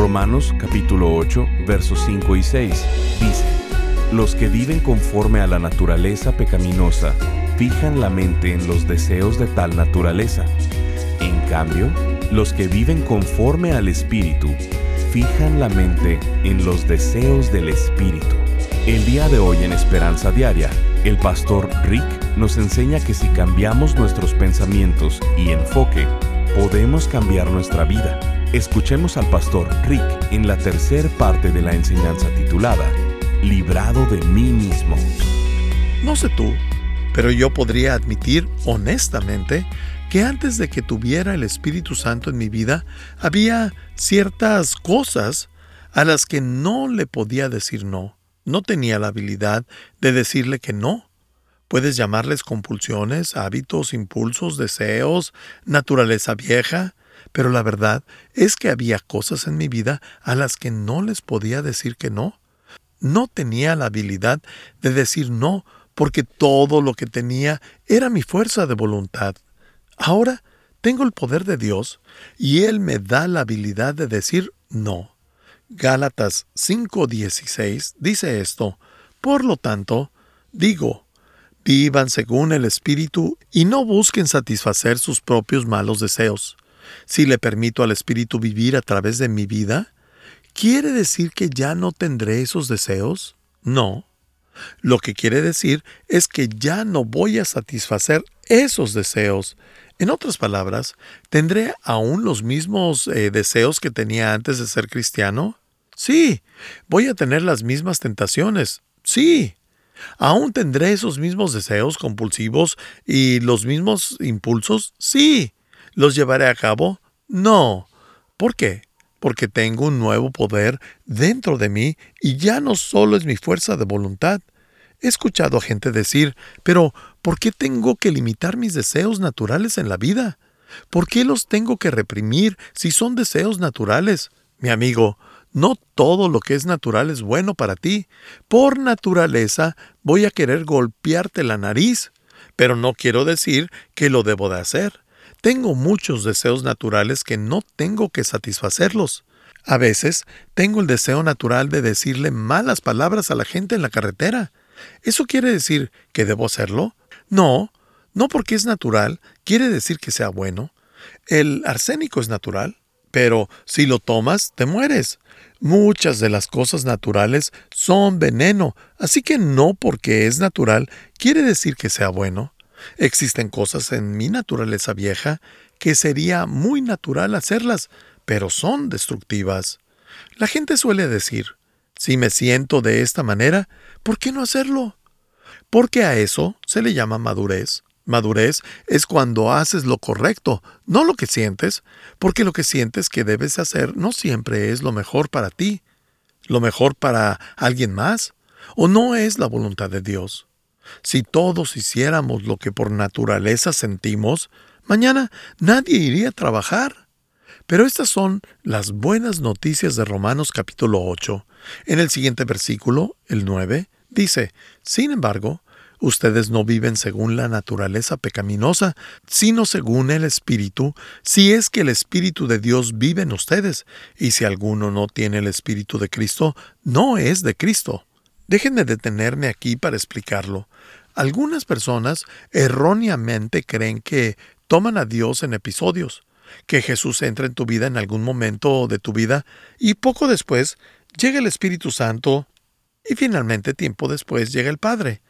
Romanos capítulo 8, versos 5 y 6 dice, Los que viven conforme a la naturaleza pecaminosa fijan la mente en los deseos de tal naturaleza. En cambio, los que viven conforme al Espíritu fijan la mente en los deseos del Espíritu. El día de hoy en Esperanza Diaria, el pastor Rick nos enseña que si cambiamos nuestros pensamientos y enfoque, podemos cambiar nuestra vida. Escuchemos al pastor Rick en la tercera parte de la enseñanza titulada Librado de mí mismo. No sé tú, pero yo podría admitir honestamente que antes de que tuviera el Espíritu Santo en mi vida, había ciertas cosas a las que no le podía decir no. No tenía la habilidad de decirle que no. Puedes llamarles compulsiones, hábitos, impulsos, deseos, naturaleza vieja, pero la verdad es que había cosas en mi vida a las que no les podía decir que no. No tenía la habilidad de decir no porque todo lo que tenía era mi fuerza de voluntad. Ahora tengo el poder de Dios y Él me da la habilidad de decir no. Gálatas 5:16 dice esto, por lo tanto, digo, vivan según el Espíritu y no busquen satisfacer sus propios malos deseos si le permito al Espíritu vivir a través de mi vida, ¿quiere decir que ya no tendré esos deseos? No. Lo que quiere decir es que ya no voy a satisfacer esos deseos. En otras palabras, ¿tendré aún los mismos eh, deseos que tenía antes de ser cristiano? Sí. ¿Voy a tener las mismas tentaciones? Sí. ¿Aún tendré esos mismos deseos compulsivos y los mismos impulsos? Sí. ¿Los llevaré a cabo? No. ¿Por qué? Porque tengo un nuevo poder dentro de mí y ya no solo es mi fuerza de voluntad. He escuchado a gente decir, pero ¿por qué tengo que limitar mis deseos naturales en la vida? ¿Por qué los tengo que reprimir si son deseos naturales? Mi amigo, no todo lo que es natural es bueno para ti. Por naturaleza voy a querer golpearte la nariz, pero no quiero decir que lo debo de hacer. Tengo muchos deseos naturales que no tengo que satisfacerlos. A veces tengo el deseo natural de decirle malas palabras a la gente en la carretera. ¿Eso quiere decir que debo hacerlo? No, no porque es natural, quiere decir que sea bueno. El arsénico es natural, pero si lo tomas, te mueres. Muchas de las cosas naturales son veneno, así que no porque es natural quiere decir que sea bueno. Existen cosas en mi naturaleza vieja que sería muy natural hacerlas, pero son destructivas. La gente suele decir, si me siento de esta manera, ¿por qué no hacerlo? Porque a eso se le llama madurez. Madurez es cuando haces lo correcto, no lo que sientes, porque lo que sientes que debes hacer no siempre es lo mejor para ti, lo mejor para alguien más, o no es la voluntad de Dios. Si todos hiciéramos lo que por naturaleza sentimos, mañana nadie iría a trabajar. Pero estas son las buenas noticias de Romanos capítulo 8. En el siguiente versículo, el 9, dice, Sin embargo, ustedes no viven según la naturaleza pecaminosa, sino según el Espíritu, si es que el Espíritu de Dios vive en ustedes, y si alguno no tiene el Espíritu de Cristo, no es de Cristo. Déjenme detenerme aquí para explicarlo. Algunas personas erróneamente creen que toman a Dios en episodios, que Jesús entra en tu vida en algún momento de tu vida y poco después llega el Espíritu Santo y finalmente tiempo después llega el Padre.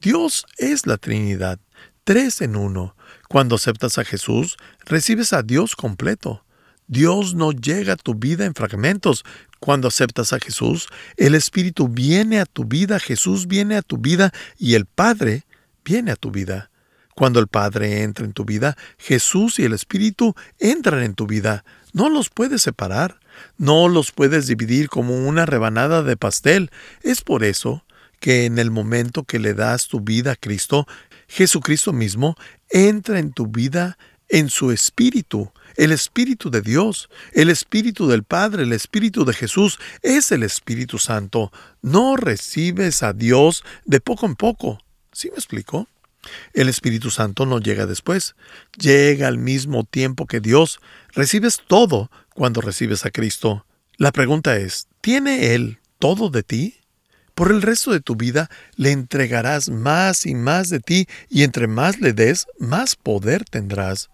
Dios es la Trinidad, tres en uno. Cuando aceptas a Jesús, recibes a Dios completo. Dios no llega a tu vida en fragmentos. Cuando aceptas a Jesús, el Espíritu viene a tu vida, Jesús viene a tu vida y el Padre viene a tu vida. Cuando el Padre entra en tu vida, Jesús y el Espíritu entran en tu vida. No los puedes separar, no los puedes dividir como una rebanada de pastel. Es por eso que en el momento que le das tu vida a Cristo, Jesucristo mismo entra en tu vida en su Espíritu. El Espíritu de Dios, el Espíritu del Padre, el Espíritu de Jesús es el Espíritu Santo. No recibes a Dios de poco en poco. ¿Sí me explico? El Espíritu Santo no llega después, llega al mismo tiempo que Dios. Recibes todo cuando recibes a Cristo. La pregunta es, ¿tiene Él todo de ti? Por el resto de tu vida le entregarás más y más de ti y entre más le des, más poder tendrás.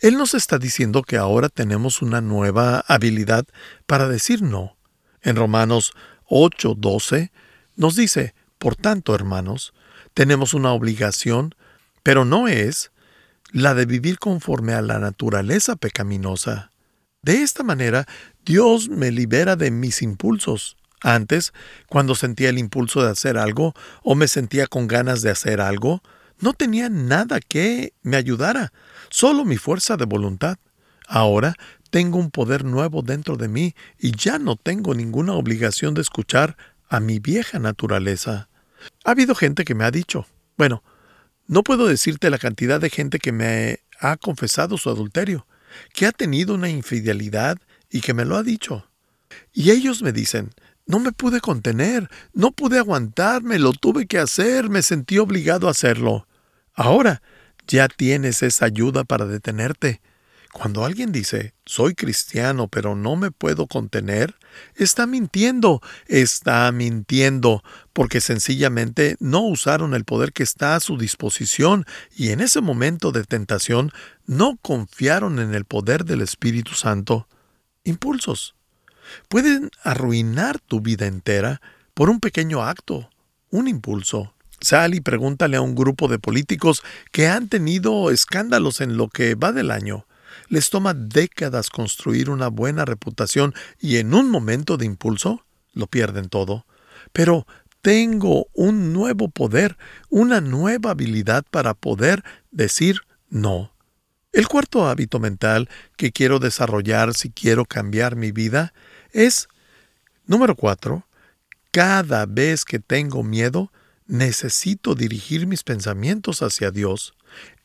Él nos está diciendo que ahora tenemos una nueva habilidad para decir no. En Romanos 8:12 nos dice, por tanto, hermanos, tenemos una obligación, pero no es la de vivir conforme a la naturaleza pecaminosa. De esta manera, Dios me libera de mis impulsos. Antes, cuando sentía el impulso de hacer algo o me sentía con ganas de hacer algo, no tenía nada que me ayudara, solo mi fuerza de voluntad. Ahora tengo un poder nuevo dentro de mí y ya no tengo ninguna obligación de escuchar a mi vieja naturaleza. Ha habido gente que me ha dicho, bueno, no puedo decirte la cantidad de gente que me ha confesado su adulterio, que ha tenido una infidelidad y que me lo ha dicho. Y ellos me dicen, no me pude contener, no pude aguantarme, lo tuve que hacer, me sentí obligado a hacerlo. Ahora ya tienes esa ayuda para detenerte. Cuando alguien dice, soy cristiano pero no me puedo contener, está mintiendo, está mintiendo, porque sencillamente no usaron el poder que está a su disposición y en ese momento de tentación no confiaron en el poder del Espíritu Santo. Impulsos pueden arruinar tu vida entera por un pequeño acto, un impulso. Sal y pregúntale a un grupo de políticos que han tenido escándalos en lo que va del año. Les toma décadas construir una buena reputación y en un momento de impulso lo pierden todo. Pero tengo un nuevo poder, una nueva habilidad para poder decir no. El cuarto hábito mental que quiero desarrollar si quiero cambiar mi vida es, número cuatro, cada vez que tengo miedo, necesito dirigir mis pensamientos hacia Dios.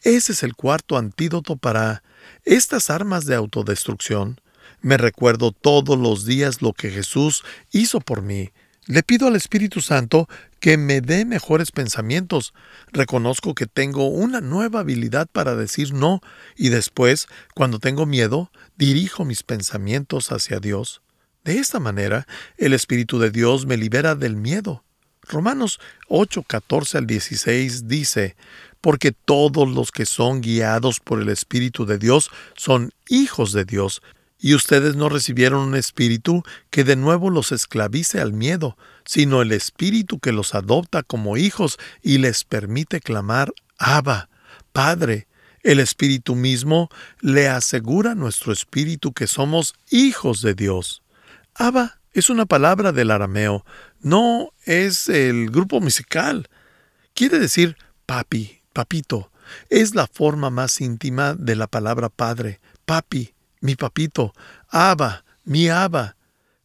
Ese es el cuarto antídoto para estas armas de autodestrucción. Me recuerdo todos los días lo que Jesús hizo por mí. Le pido al Espíritu Santo que me dé mejores pensamientos. Reconozco que tengo una nueva habilidad para decir no y después, cuando tengo miedo, dirijo mis pensamientos hacia Dios. De esta manera, el Espíritu de Dios me libera del miedo. Romanos 8, 14 al 16 dice, porque todos los que son guiados por el Espíritu de Dios son hijos de Dios, y ustedes no recibieron un espíritu que de nuevo los esclavice al miedo, sino el espíritu que los adopta como hijos y les permite clamar Abba, Padre. El espíritu mismo le asegura a nuestro espíritu que somos hijos de Dios. Abba es una palabra del arameo, no es el grupo musical. Quiere decir papi, papito. Es la forma más íntima de la palabra padre. Papi, mi papito. Abba, mi Abba.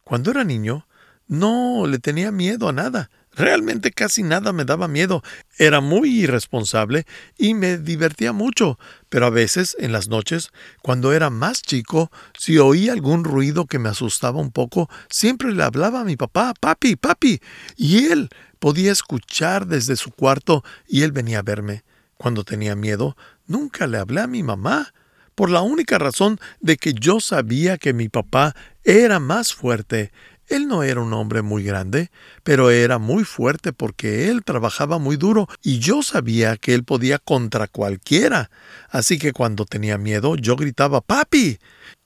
Cuando era niño, no le tenía miedo a nada. Realmente casi nada me daba miedo. Era muy irresponsable y me divertía mucho, pero a veces, en las noches, cuando era más chico, si oía algún ruido que me asustaba un poco, siempre le hablaba a mi papá, papi, papi, y él podía escuchar desde su cuarto y él venía a verme. Cuando tenía miedo, nunca le hablé a mi mamá, por la única razón de que yo sabía que mi papá era más fuerte él no era un hombre muy grande, pero era muy fuerte porque él trabajaba muy duro y yo sabía que él podía contra cualquiera. Así que cuando tenía miedo yo gritaba Papi.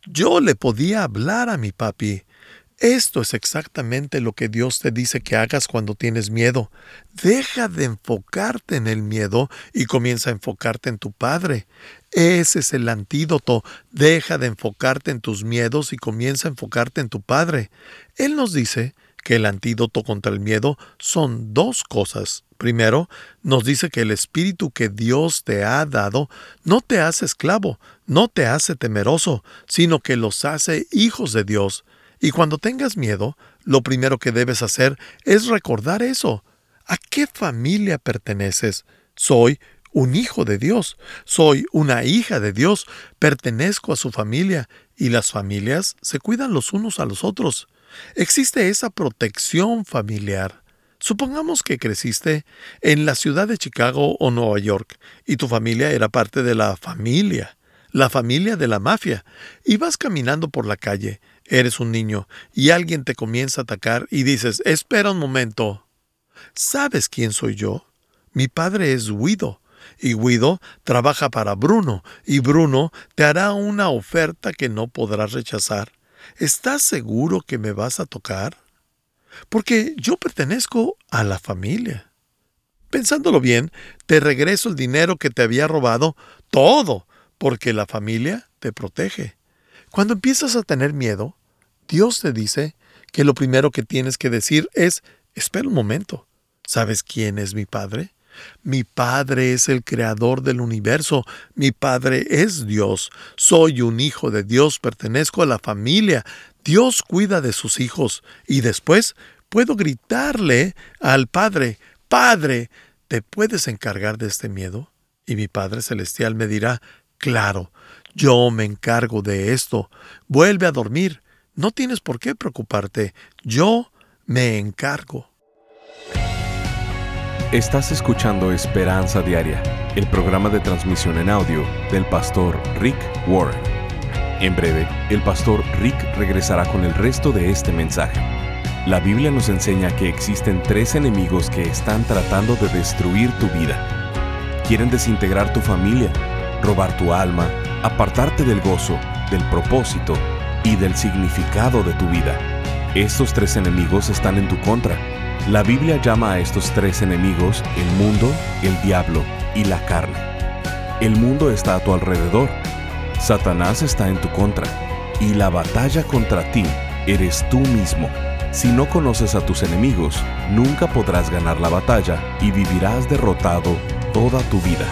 Yo le podía hablar a mi papi. Esto es exactamente lo que Dios te dice que hagas cuando tienes miedo. Deja de enfocarte en el miedo y comienza a enfocarte en tu Padre. Ese es el antídoto. Deja de enfocarte en tus miedos y comienza a enfocarte en tu Padre. Él nos dice que el antídoto contra el miedo son dos cosas. Primero, nos dice que el espíritu que Dios te ha dado no te hace esclavo, no te hace temeroso, sino que los hace hijos de Dios. Y cuando tengas miedo, lo primero que debes hacer es recordar eso. ¿A qué familia perteneces? Soy un hijo de Dios, soy una hija de Dios, pertenezco a su familia y las familias se cuidan los unos a los otros. Existe esa protección familiar. Supongamos que creciste en la ciudad de Chicago o Nueva York y tu familia era parte de la familia, la familia de la mafia, y vas caminando por la calle, eres un niño, y alguien te comienza a atacar y dices, espera un momento. ¿Sabes quién soy yo? Mi padre es Guido, y Guido trabaja para Bruno, y Bruno te hará una oferta que no podrás rechazar. ¿Estás seguro que me vas a tocar? Porque yo pertenezco a la familia. Pensándolo bien, te regreso el dinero que te había robado, todo, porque la familia te protege. Cuando empiezas a tener miedo, Dios te dice que lo primero que tienes que decir es, espera un momento, ¿sabes quién es mi Padre? Mi Padre es el Creador del universo, mi Padre es Dios, soy un hijo de Dios, pertenezco a la familia, Dios cuida de sus hijos y después puedo gritarle al Padre, Padre, ¿te puedes encargar de este miedo? Y mi Padre Celestial me dirá, claro, yo me encargo de esto, vuelve a dormir, no tienes por qué preocuparte, yo me encargo. Estás escuchando Esperanza Diaria, el programa de transmisión en audio del pastor Rick Warren. En breve, el pastor Rick regresará con el resto de este mensaje. La Biblia nos enseña que existen tres enemigos que están tratando de destruir tu vida. Quieren desintegrar tu familia, robar tu alma, apartarte del gozo, del propósito y del significado de tu vida. Estos tres enemigos están en tu contra la Biblia llama a estos tres enemigos el mundo, el diablo y la carne. El mundo está a tu alrededor. Satanás está en tu contra. Y la batalla contra ti eres tú mismo. Si no conoces a tus enemigos, nunca podrás ganar la batalla y vivirás derrotado toda tu vida.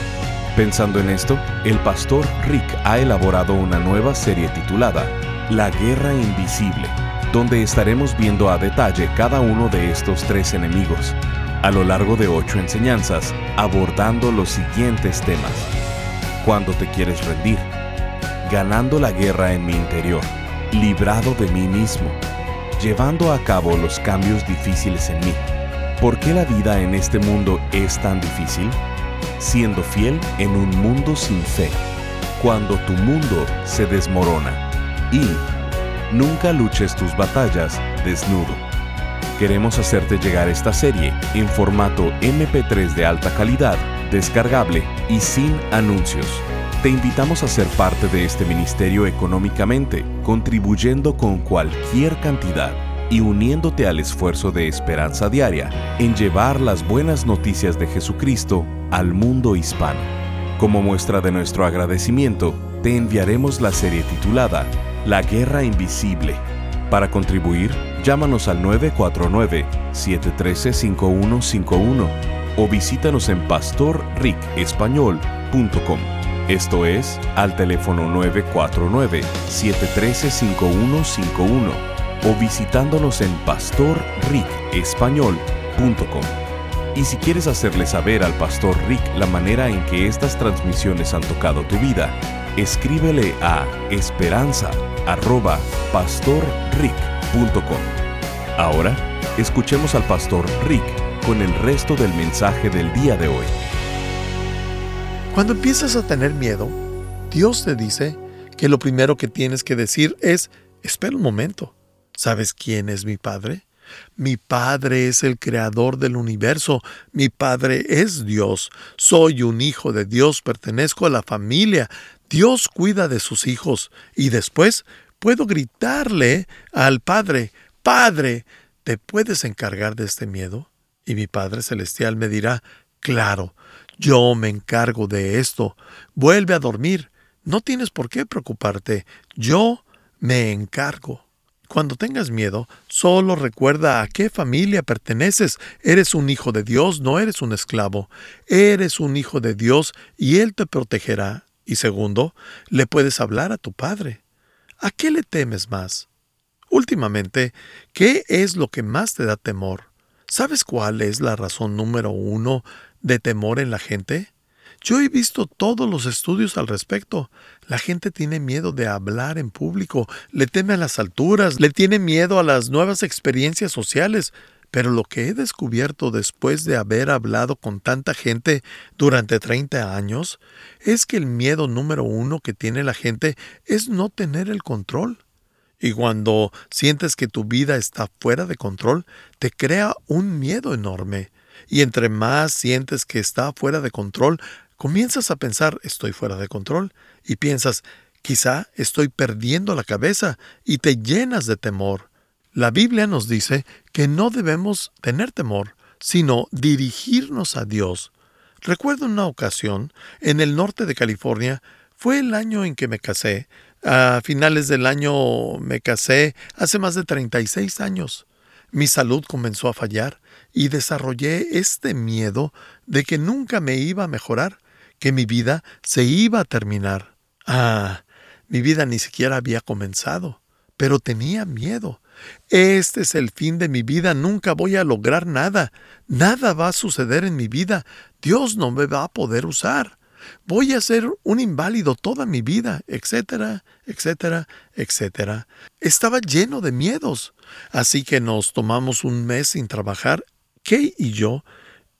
Pensando en esto, el pastor Rick ha elaborado una nueva serie titulada La Guerra Invisible donde estaremos viendo a detalle cada uno de estos tres enemigos, a lo largo de ocho enseñanzas, abordando los siguientes temas. Cuando te quieres rendir, ganando la guerra en mi interior, librado de mí mismo, llevando a cabo los cambios difíciles en mí. ¿Por qué la vida en este mundo es tan difícil? Siendo fiel en un mundo sin fe, cuando tu mundo se desmorona y Nunca luches tus batallas desnudo. Queremos hacerte llegar esta serie en formato MP3 de alta calidad, descargable y sin anuncios. Te invitamos a ser parte de este ministerio económicamente, contribuyendo con cualquier cantidad y uniéndote al esfuerzo de esperanza diaria en llevar las buenas noticias de Jesucristo al mundo hispano. Como muestra de nuestro agradecimiento, te enviaremos la serie titulada la Guerra Invisible. Para contribuir, llámanos al 949-713-5151 o visítanos en pastorricespañol.com. Esto es al teléfono 949-713-5151 o visitándonos en pastorricespañol.com. Y si quieres hacerle saber al pastor Rick la manera en que estas transmisiones han tocado tu vida, escríbele a esperanza.pastorrick.com. Ahora, escuchemos al pastor Rick con el resto del mensaje del día de hoy. Cuando empiezas a tener miedo, Dios te dice que lo primero que tienes que decir es, espera un momento, ¿sabes quién es mi Padre? Mi Padre es el creador del universo, mi Padre es Dios, soy un hijo de Dios, pertenezco a la familia, Dios cuida de sus hijos y después puedo gritarle al Padre, Padre, ¿te puedes encargar de este miedo? Y mi Padre Celestial me dirá, claro, yo me encargo de esto, vuelve a dormir, no tienes por qué preocuparte, yo me encargo. Cuando tengas miedo, solo recuerda a qué familia perteneces. Eres un hijo de Dios, no eres un esclavo. Eres un hijo de Dios y Él te protegerá. Y segundo, le puedes hablar a tu Padre. ¿A qué le temes más? Últimamente, ¿qué es lo que más te da temor? ¿Sabes cuál es la razón número uno de temor en la gente? Yo he visto todos los estudios al respecto. La gente tiene miedo de hablar en público, le teme a las alturas, le tiene miedo a las nuevas experiencias sociales. Pero lo que he descubierto después de haber hablado con tanta gente durante 30 años es que el miedo número uno que tiene la gente es no tener el control. Y cuando sientes que tu vida está fuera de control, te crea un miedo enorme. Y entre más sientes que está fuera de control, comienzas a pensar estoy fuera de control y piensas quizá estoy perdiendo la cabeza y te llenas de temor. La Biblia nos dice que no debemos tener temor, sino dirigirnos a Dios. Recuerdo una ocasión, en el norte de California, fue el año en que me casé. A finales del año me casé hace más de 36 años. Mi salud comenzó a fallar y desarrollé este miedo de que nunca me iba a mejorar que mi vida se iba a terminar. Ah, mi vida ni siquiera había comenzado, pero tenía miedo. Este es el fin de mi vida, nunca voy a lograr nada, nada va a suceder en mi vida, Dios no me va a poder usar. Voy a ser un inválido toda mi vida, etcétera, etcétera, etcétera. Estaba lleno de miedos. Así que nos tomamos un mes sin trabajar, Kay y yo,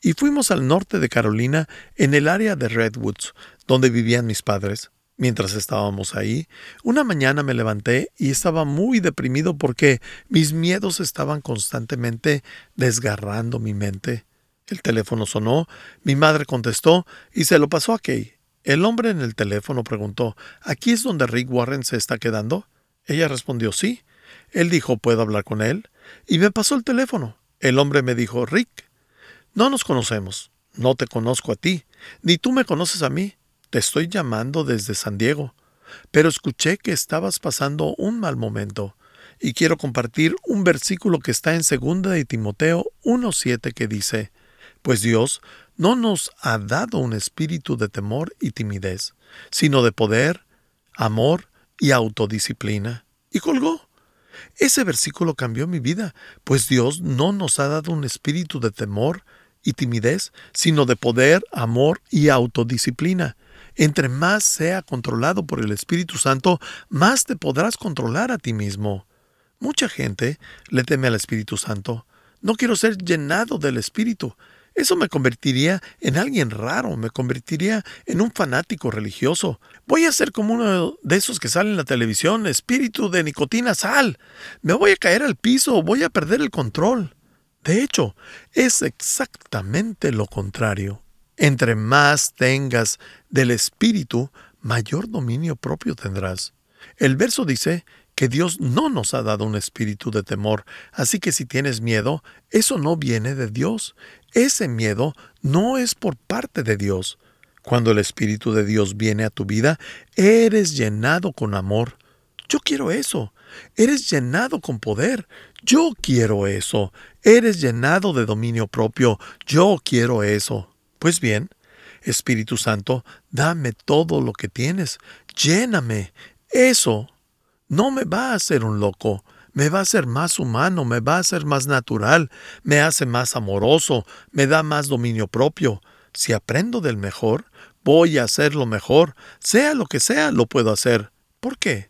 y fuimos al norte de Carolina, en el área de Redwoods, donde vivían mis padres. Mientras estábamos ahí, una mañana me levanté y estaba muy deprimido porque mis miedos estaban constantemente desgarrando mi mente. El teléfono sonó, mi madre contestó y se lo pasó a Kay. El hombre en el teléfono preguntó ¿Aquí es donde Rick Warren se está quedando? Ella respondió sí. Él dijo ¿Puedo hablar con él? Y me pasó el teléfono. El hombre me dijo Rick, no nos conocemos, no te conozco a ti, ni tú me conoces a mí. Te estoy llamando desde San Diego, pero escuché que estabas pasando un mal momento y quiero compartir un versículo que está en 2 de Timoteo 1.7 que dice, Pues Dios no nos ha dado un espíritu de temor y timidez, sino de poder, amor y autodisciplina. Y colgó. Ese versículo cambió mi vida, pues Dios no nos ha dado un espíritu de temor y timidez, sino de poder, amor y autodisciplina. Entre más sea controlado por el Espíritu Santo, más te podrás controlar a ti mismo. Mucha gente le teme al Espíritu Santo. No quiero ser llenado del Espíritu. Eso me convertiría en alguien raro, me convertiría en un fanático religioso. Voy a ser como uno de esos que salen en la televisión, espíritu de nicotina, sal. Me voy a caer al piso, voy a perder el control. De hecho, es exactamente lo contrario. Entre más tengas del Espíritu, mayor dominio propio tendrás. El verso dice que Dios no nos ha dado un espíritu de temor, así que si tienes miedo, eso no viene de Dios. Ese miedo no es por parte de Dios. Cuando el Espíritu de Dios viene a tu vida, eres llenado con amor. Yo quiero eso. Eres llenado con poder. Yo quiero eso. Eres llenado de dominio propio. Yo quiero eso. Pues bien, Espíritu Santo, dame todo lo que tienes. Lléname. Eso no me va a hacer un loco. Me va a hacer más humano, me va a hacer más natural, me hace más amoroso, me da más dominio propio. Si aprendo del mejor, voy a hacer lo mejor. Sea lo que sea, lo puedo hacer. ¿Por qué?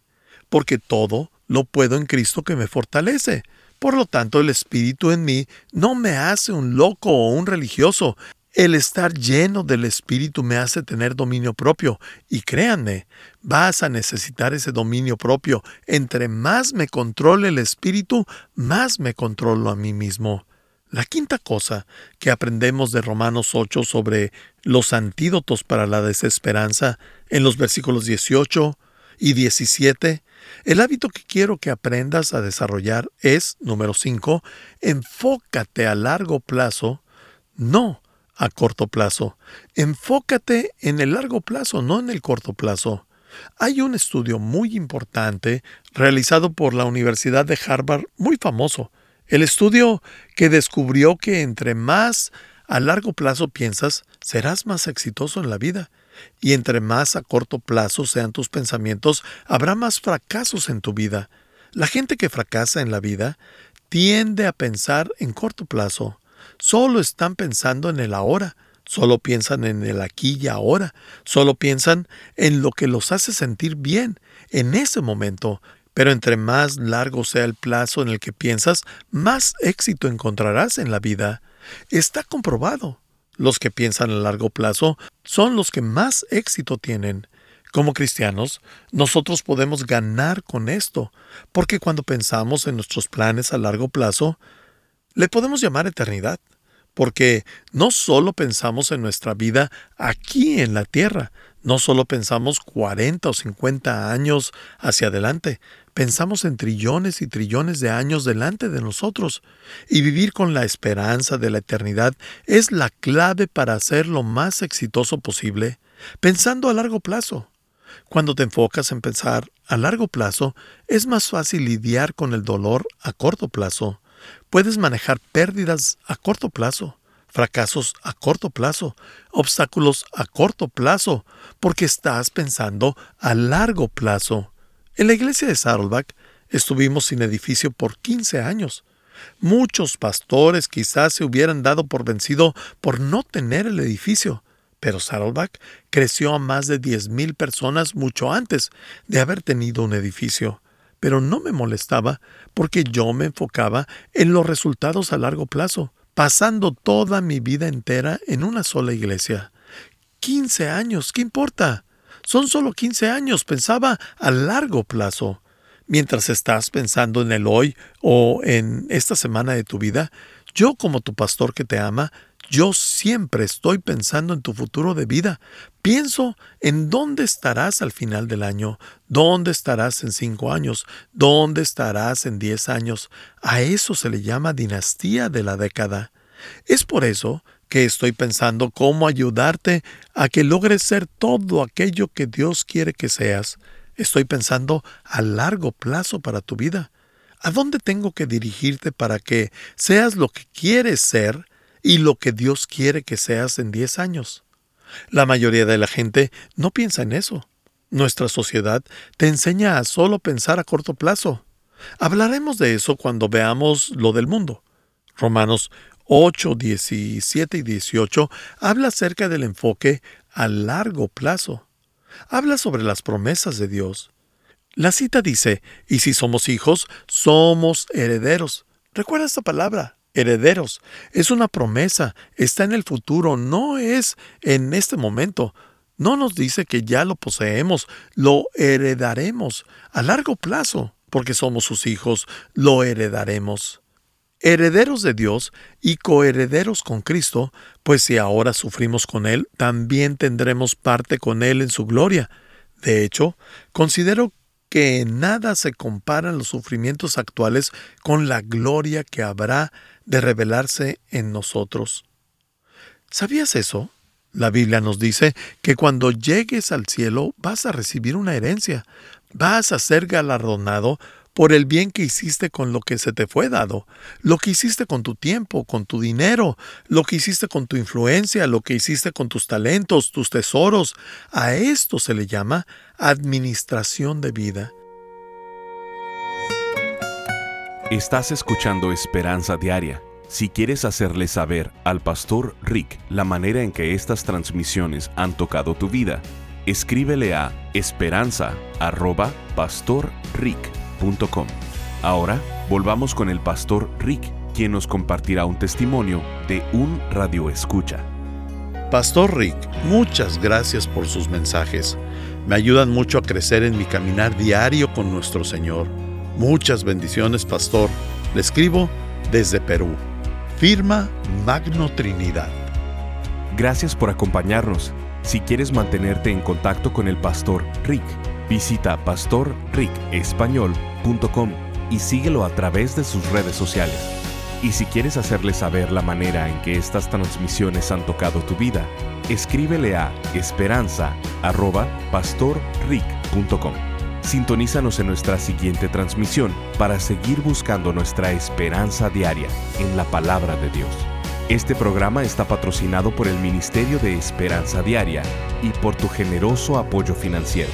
Porque todo lo puedo en Cristo que me fortalece. Por lo tanto, el Espíritu en mí no me hace un loco o un religioso. El estar lleno del Espíritu me hace tener dominio propio. Y créanme, vas a necesitar ese dominio propio. Entre más me controle el Espíritu, más me controlo a mí mismo. La quinta cosa que aprendemos de Romanos 8 sobre los antídotos para la desesperanza en los versículos 18 y 17 el hábito que quiero que aprendas a desarrollar es, número 5, enfócate a largo plazo, no a corto plazo. Enfócate en el largo plazo, no en el corto plazo. Hay un estudio muy importante realizado por la Universidad de Harvard, muy famoso. El estudio que descubrió que entre más a largo plazo piensas, serás más exitoso en la vida. Y entre más a corto plazo sean tus pensamientos, habrá más fracasos en tu vida. La gente que fracasa en la vida tiende a pensar en corto plazo. Solo están pensando en el ahora, solo piensan en el aquí y ahora, solo piensan en lo que los hace sentir bien en ese momento. Pero entre más largo sea el plazo en el que piensas, más éxito encontrarás en la vida. Está comprobado. Los que piensan a largo plazo son los que más éxito tienen. Como cristianos, nosotros podemos ganar con esto, porque cuando pensamos en nuestros planes a largo plazo, le podemos llamar eternidad, porque no solo pensamos en nuestra vida aquí en la tierra, no solo pensamos 40 o 50 años hacia adelante, pensamos en trillones y trillones de años delante de nosotros. Y vivir con la esperanza de la eternidad es la clave para ser lo más exitoso posible, pensando a largo plazo. Cuando te enfocas en pensar a largo plazo, es más fácil lidiar con el dolor a corto plazo. Puedes manejar pérdidas a corto plazo fracasos a corto plazo, obstáculos a corto plazo, porque estás pensando a largo plazo. En la iglesia de Saddleback estuvimos sin edificio por 15 años. Muchos pastores quizás se hubieran dado por vencido por no tener el edificio, pero Saddleback creció a más de 10.000 personas mucho antes de haber tenido un edificio. Pero no me molestaba porque yo me enfocaba en los resultados a largo plazo pasando toda mi vida entera en una sola iglesia. 15 años, ¿qué importa? Son solo 15 años, pensaba a largo plazo. Mientras estás pensando en el hoy o en esta semana de tu vida, yo como tu pastor que te ama, yo siempre estoy pensando en tu futuro de vida. Pienso en dónde estarás al final del año, dónde estarás en cinco años, dónde estarás en diez años. A eso se le llama dinastía de la década. Es por eso que estoy pensando cómo ayudarte a que logres ser todo aquello que Dios quiere que seas. Estoy pensando a largo plazo para tu vida. ¿A dónde tengo que dirigirte para que seas lo que quieres ser y lo que Dios quiere que seas en 10 años. La mayoría de la gente no piensa en eso. Nuestra sociedad te enseña a solo pensar a corto plazo. Hablaremos de eso cuando veamos lo del mundo. Romanos 8, 17 y 18 habla acerca del enfoque a largo plazo. Habla sobre las promesas de Dios. La cita dice, y si somos hijos, somos herederos. Recuerda esta palabra, herederos. Es una promesa, está en el futuro, no es en este momento. No nos dice que ya lo poseemos, lo heredaremos a largo plazo, porque somos sus hijos, lo heredaremos. Herederos de Dios y coherederos con Cristo, pues si ahora sufrimos con Él, también tendremos parte con Él en su gloria. De hecho, considero que nada se comparan los sufrimientos actuales con la gloria que habrá de revelarse en nosotros. ¿Sabías eso? La Biblia nos dice que cuando llegues al cielo vas a recibir una herencia, vas a ser galardonado por el bien que hiciste con lo que se te fue dado, lo que hiciste con tu tiempo, con tu dinero, lo que hiciste con tu influencia, lo que hiciste con tus talentos, tus tesoros. A esto se le llama administración de vida. Estás escuchando Esperanza Diaria. Si quieres hacerle saber al pastor Rick la manera en que estas transmisiones han tocado tu vida, escríbele a Ahora volvamos con el pastor Rick, quien nos compartirá un testimonio de un radio escucha. Pastor Rick, muchas gracias por sus mensajes. Me ayudan mucho a crecer en mi caminar diario con nuestro Señor. Muchas bendiciones, pastor. Le escribo desde Perú. Firma Magno Trinidad. Gracias por acompañarnos. Si quieres mantenerte en contacto con el pastor Rick, visita pastorricespañol.com y síguelo a través de sus redes sociales. Y si quieres hacerle saber la manera en que estas transmisiones han tocado tu vida, escríbele a esperanza.pastorrick.com esperanzadiaria.com. Sintonízanos en nuestra siguiente transmisión para seguir buscando nuestra esperanza diaria en la palabra de Dios. Este programa está patrocinado por el Ministerio de Esperanza Diaria y por tu generoso apoyo financiero.